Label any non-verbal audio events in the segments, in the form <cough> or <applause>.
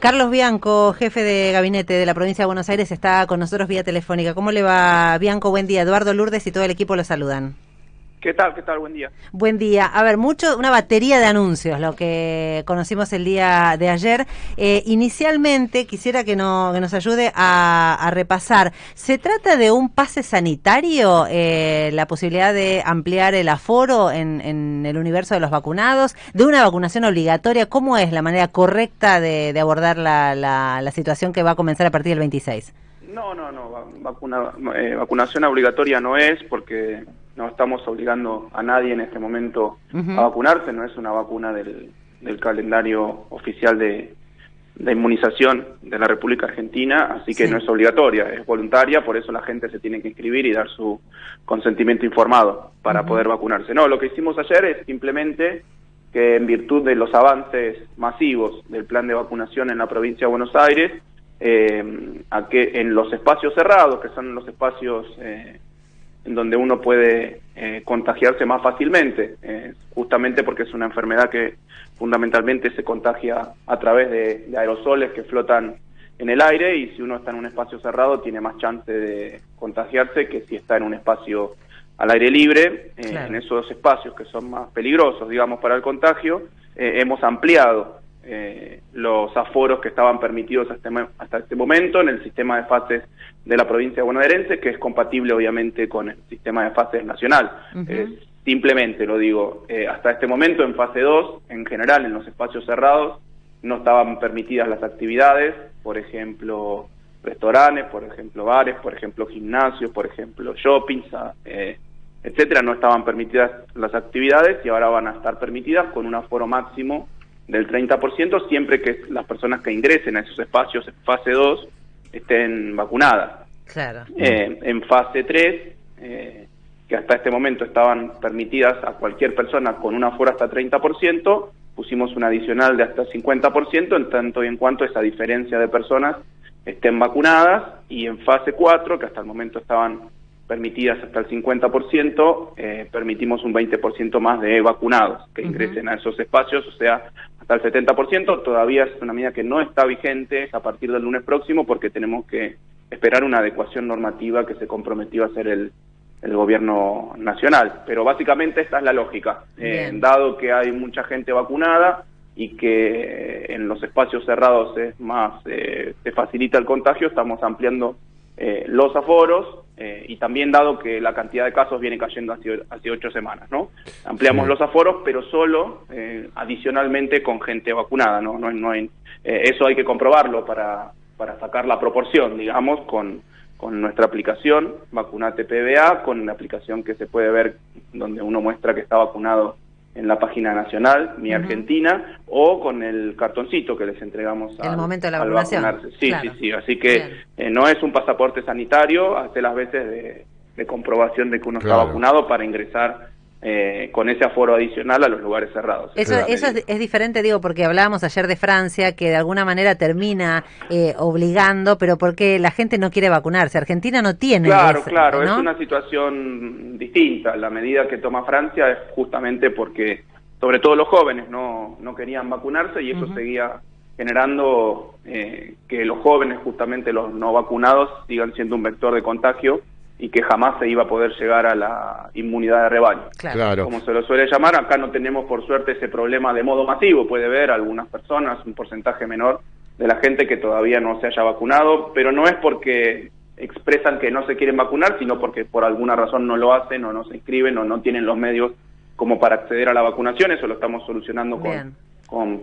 Carlos Bianco, jefe de gabinete de la provincia de Buenos Aires, está con nosotros vía telefónica. ¿Cómo le va, Bianco? Buen día. Eduardo Lourdes y todo el equipo lo saludan. ¿Qué tal? ¿Qué tal? Buen día. Buen día. A ver, mucho, una batería de anuncios, lo que conocimos el día de ayer. Eh, inicialmente, quisiera que, no, que nos ayude a, repasar. ¿Se trata de un pase sanitario, eh, la posibilidad de ampliar el aforo en, en, el universo de los vacunados, de una vacunación obligatoria? ¿Cómo es la manera correcta de, abordar la, la, situación que va a comenzar a partir del 26? No, no, no. Vacuna, eh, vacunación obligatoria no es porque no estamos obligando a nadie en este momento a vacunarse, no es una vacuna del, calendario oficial de, inmunización de la República Argentina, así que no es obligatoria, es voluntaria, por eso la gente se tiene que inscribir y dar su consentimiento informado para poder vacunarse. No, lo que hicimos ayer es simplemente que en virtud de los avances masivos del plan de vacunación en la provincia de Buenos Aires, eh, a que en los espacios cerrados, que son los espacios eh, en donde uno puede eh, contagiarse más fácilmente, eh, justamente porque es una enfermedad que fundamentalmente se contagia a través de, aerosoles que flotan en el aire y si uno está en un espacio cerrado tiene más chance de contagiarse que si está en un espacio al aire libre. Eh, en esos espacios que son más peligrosos, digamos, para el contagio, hemos ampliado eh, los aforos que estaban permitidos hasta, este hasta, este momento en el sistema de fases de la provincia bonaerense, que es compatible obviamente con el sistema de fases nacional. simplemente lo digo, eh, hasta este momento en fase 2, en general en los espacios cerrados, no estaban permitidas las actividades, por ejemplo, restaurantes, por ejemplo, bares, por ejemplo, gimnasios, por ejemplo, shoppings, eh, etcétera, no estaban permitidas las actividades y ahora van a estar permitidas con un aforo máximo del 30% siempre que las personas que ingresen a esos espacios en fase 2 estén vacunadas. Claro. Eh, en fase 3, eh, que hasta este momento estaban permitidas a cualquier persona con un aforo hasta 30%, pusimos un adicional de hasta 50% en tanto y en cuanto esa diferencia de personas estén vacunadas y en fase 4, que hasta el momento estaban permitidas hasta el 50%, eh, permitimos un 20% más de vacunados que ingresen a esos espacios, o sea, hasta el 70%. Todavía es una medida que no está vigente a partir del lunes próximo porque tenemos que esperar una adecuación normativa que se comprometió a hacer el, el gobierno nacional. Pero básicamente esta es la lógica. Eh, dado que hay mucha gente vacunada y que en los espacios cerrados es más, eh, se facilita el contagio, estamos ampliando eh, los aforos eh, y también dado que la cantidad de casos viene cayendo hace, hace ocho semanas, ¿no? Ampliamos los aforos, pero solo eh, adicionalmente con gente vacunada, ¿no? no, no hay, eso hay que comprobarlo para, para sacar la proporción, digamos, con, con nuestra aplicación, Vacunate PBA, con una aplicación que se puede ver donde uno muestra que está vacunado en la página nacional, Mi Argentina, o con el cartoncito que les entregamos al, momento de la vacunación. Sí, sí, sí. Así que eh, no es un pasaporte sanitario, hace las veces de, comprobación de que uno está vacunado para ingresar eh, con ese aforo adicional a los lugares cerrados. Eso, eso es, diferente, digo, porque hablábamos ayer de Francia, que de alguna manera termina eh, obligando, pero porque la gente no quiere vacunarse. Argentina no tiene. Claro, claro, es una situación distinta. La medida que toma Francia es justamente porque, sobre todo los jóvenes, no, no querían vacunarse y eso seguía generando eh, que los jóvenes, justamente los no vacunados, sigan siendo un vector de contagio y que jamás se iba a poder llegar a la inmunidad de rebaño. Claro. Como se lo suele llamar, acá no tenemos por suerte ese problema de modo masivo, puede ver algunas personas, un porcentaje menor de la gente que todavía no se haya vacunado, pero no es porque expresan que no se quieren vacunar, sino porque por alguna razón no lo hacen o no se inscriben o no tienen los medios como para acceder a la vacunación, eso lo estamos solucionando con, con,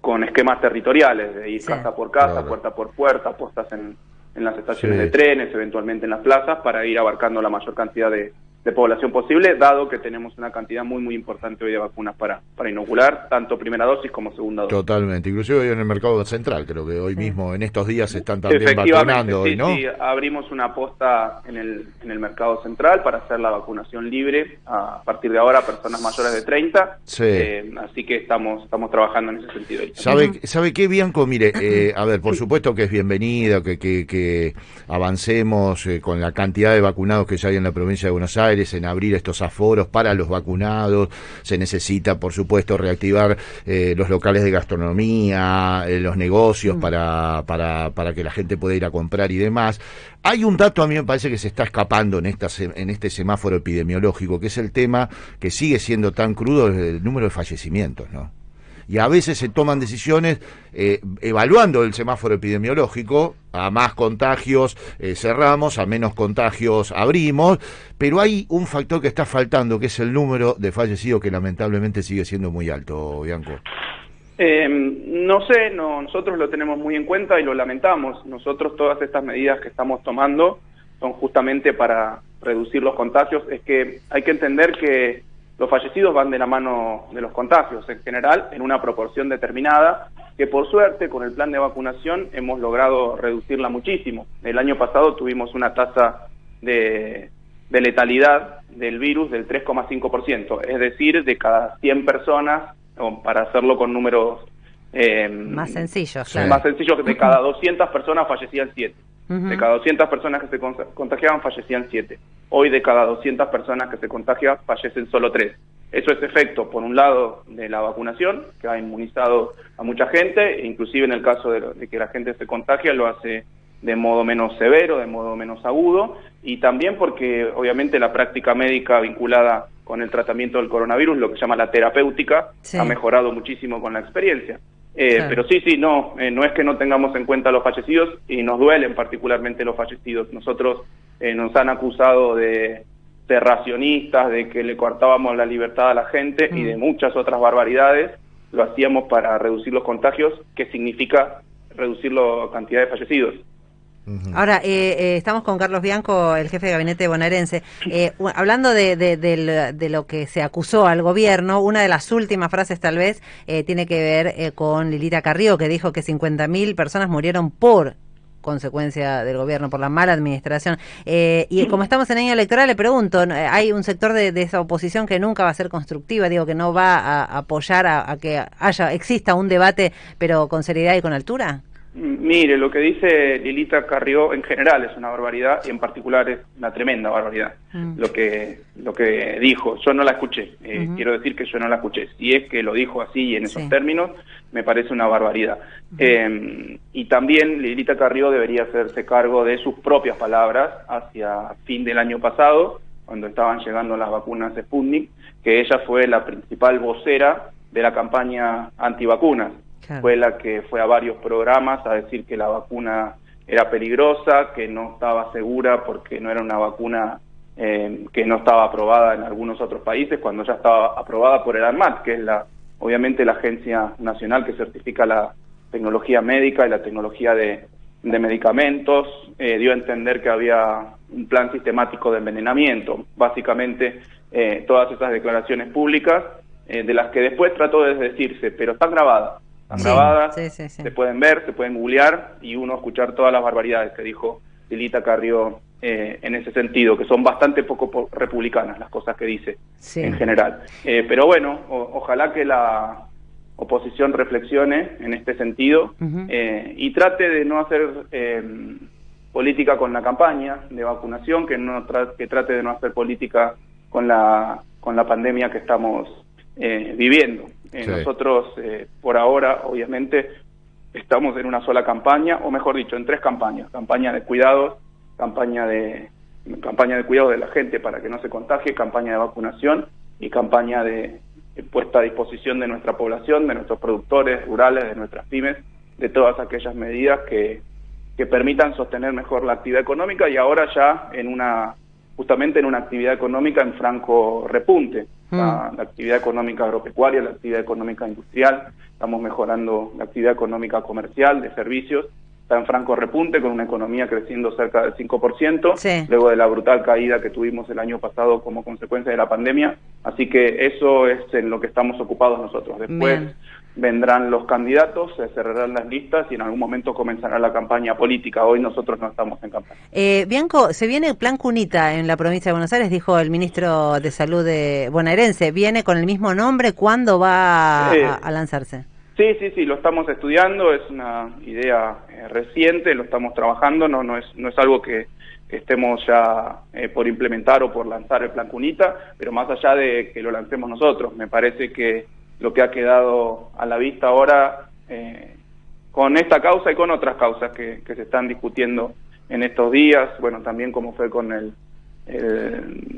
con, esquemas territoriales, de ir casa por casa, puerta por puerta, postas en, en las estaciones de trenes, eventualmente en las plazas, para ir abarcando la mayor cantidad de, de población posible, dado que tenemos una cantidad muy, muy importante hoy de vacunas para, para inocular, tanto primera dosis como segunda dosis. Totalmente, inclusive hoy en el mercado central, creo que hoy mismo, en estos días, se están también vacunando. Sí, ¿no? sí, abrimos una posta en el, en el mercado central para hacer la vacunación libre a partir de ahora a personas mayores de 30, sí. Eh, así que estamos, estamos trabajando en ese sentido. ¿Sabe, ¿sabe qué, Bianco? Mire, eh, a ver, por supuesto que es bienvenido que, que, que avancemos eh, con la cantidad de vacunados que ya hay en la provincia de Buenos Aires, Aires en abrir estos aforos para los vacunados. Se necesita, por supuesto, reactivar eh, los locales de gastronomía, eh, los negocios mm. para, para, para que la gente pueda ir a comprar y demás. Hay un dato a mí me parece que se está escapando en, esta, en este semáforo epidemiológico, que es el tema que sigue siendo tan crudo, el número de fallecimientos, ¿no? Y a veces se toman decisiones eh, evaluando el semáforo epidemiológico, a más contagios eh, cerramos, a menos contagios abrimos, pero hay un factor que está faltando, que es el número de fallecidos que lamentablemente sigue siendo muy alto, Bianco. Eh, no sé, no, nosotros lo tenemos muy en cuenta y lo lamentamos. Nosotros todas estas medidas que estamos tomando son justamente para reducir los contagios. Es que hay que entender que los fallecidos van de la mano de los contagios en general, en una proporción determinada, que por suerte con el plan de vacunación hemos logrado reducirla muchísimo. El año pasado tuvimos una tasa de, letalidad del virus del 3,5%, es decir, de cada 100 personas, para hacerlo con números eh, más sencillos, claro. más sencillos, de <clears throat> cada 200 personas fallecían 7. De cada 200 personas que se contagiaban fallecían 7. Hoy de cada 200 personas que se contagian fallecen solo 3. Eso es efecto, por un lado, de la vacunación, que ha inmunizado a mucha gente, e inclusive en el caso de, que la gente se contagia, lo hace de modo menos severo, de modo menos agudo, y también porque obviamente la práctica médica vinculada con el tratamiento del coronavirus, lo que se llama la terapéutica, ha mejorado muchísimo con la experiencia. Eh, pero sí, sí, no, eh, no es que no tengamos en cuenta los fallecidos y nos duelen particularmente los fallecidos. Nosotros eh, nos han acusado de ser racionistas, de que le cortábamos la libertad a la gente y de mm. muchas otras barbaridades. Lo hacíamos para reducir los contagios, que significa reducir la cantidad de fallecidos. Ahora, eh, eh, estamos con Carlos Bianco, el jefe de gabinete bonaerense. Eh, hablando de, lo que se acusó al gobierno, una de las últimas frases tal vez tiene que ver con Lilita Carrillo, que dijo que 50.000 personas murieron por consecuencia del gobierno, por la mala administración. y como estamos en año electoral, le pregunto, ¿hay un sector de, esa oposición que nunca va a ser constructiva, digo, que no va a apoyar a, a que haya exista un debate, pero con seriedad y con altura? Mire, lo que dice Lilita Carrió en general es una barbaridad y en particular es una tremenda barbaridad. Mm. Lo que lo que dijo, yo no la escuché. Eh, quiero decir que yo no la escuché. Si es que lo dijo así en esos términos, me parece una barbaridad. Eh, y también Lilita Carrió debería hacerse cargo de sus propias palabras hacia fin del año pasado, cuando estaban llegando las vacunas de Sputnik, que ella fue la principal vocera de la campaña antivacunas fue la que fue a varios programas a decir que la vacuna era peligrosa, que no estaba segura porque no era una vacuna eh, que no estaba aprobada en algunos otros países, cuando ya estaba aprobada por el ANMAT, que es la obviamente la agencia nacional que certifica la tecnología médica y la tecnología de, medicamentos, eh, dio a entender que había un plan sistemático de envenenamiento. Básicamente, eh, todas esas declaraciones públicas, de las que después trató de decirse, pero están grabadas grabadas, se pueden ver, se pueden googlear y uno escuchar todas las barbaridades que dijo Lilita Carrió eh, en ese sentido, que son bastante poco republicanas las cosas que dice en general. Eh, pero bueno, ojalá que la oposición reflexione en este sentido eh, y trate de no hacer política con la campaña de vacunación, que no que trate de no hacer política con la con la pandemia que estamos viviendo. Eh, nosotros, eh, por ahora, obviamente, estamos en una sola campaña, o mejor dicho, en tres campañas. Campaña de cuidados, campaña de, campaña de cuidado de la gente para que no se contagie, campaña de vacunación y campaña de, puesta a disposición de nuestra población, de nuestros productores rurales, de nuestras pymes, de todas aquellas medidas que, que permitan sostener mejor la actividad económica y ahora ya en una justamente en una actividad económica en franco repunte. Mm. La, actividad económica agropecuaria, la actividad económica industrial, estamos mejorando la actividad económica comercial, de servicios, está en franco repunte con una economía creciendo cerca del 5%, luego de la brutal caída que tuvimos el año pasado como consecuencia de la pandemia. Así que eso es en lo que estamos ocupados nosotros. Después vendrán los candidatos, se cerrarán las listas y en algún momento comenzará la campaña política. Hoy nosotros no estamos en campaña. Eh, Bianco, se viene el plan Cunita en la provincia de Buenos Aires, dijo el ministro de Salud de bonaerense. ¿Viene con el mismo nombre? ¿Cuándo va a, lanzarse? Sí, sí, sí, lo estamos estudiando, es una idea eh, reciente, lo estamos trabajando, no, no, es, no es algo que, estemos ya eh, por implementar o por lanzar el plan Cunita, pero más allá de que lo lancemos nosotros, me parece que lo que ha quedado a la vista ahora eh, con esta causa y con otras causas que, que, se están discutiendo en estos días, bueno, también como fue con el,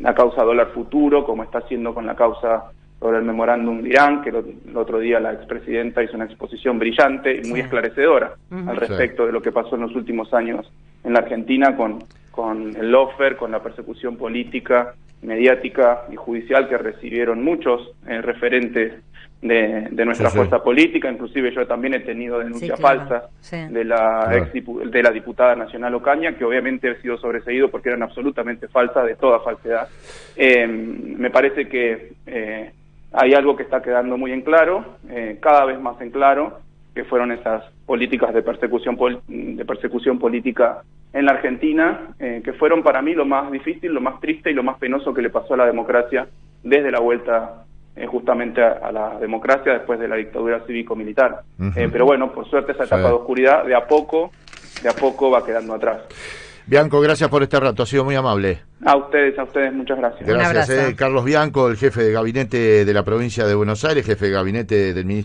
la causa dólar futuro, como está haciendo con la causa sobre el memorándum de Irán, que el otro día la expresidenta hizo una exposición brillante y muy esclarecedora al respecto de lo que pasó en los últimos años en la Argentina con, con el lofer, con la persecución política, mediática y judicial que recibieron muchos eh, referentes de, de nuestra fuerza política, inclusive yo también he tenido denuncias falsas de la de la diputada nacional Ocaña, que obviamente he sido sobreseído porque eran absolutamente falsas, de toda falsedad. Eh, me parece que eh, hay algo que está quedando muy en claro, eh, cada vez más en claro, que fueron esas políticas de persecución, de persecución política en la Argentina, eh, que fueron para mí lo más difícil, lo más triste y lo más penoso que le pasó a la democracia desde la vuelta eh, justamente a, la democracia después de la dictadura cívico-militar. pero bueno, por suerte esa etapa de oscuridad de a poco, de a poco va quedando atrás. Bianco, gracias por este rato, ha sido muy amable. A ustedes, a ustedes, muchas gracias. Gracias, eh, Carlos Bianco, el jefe de gabinete de la provincia de Buenos Aires, jefe de gabinete del Ministerio.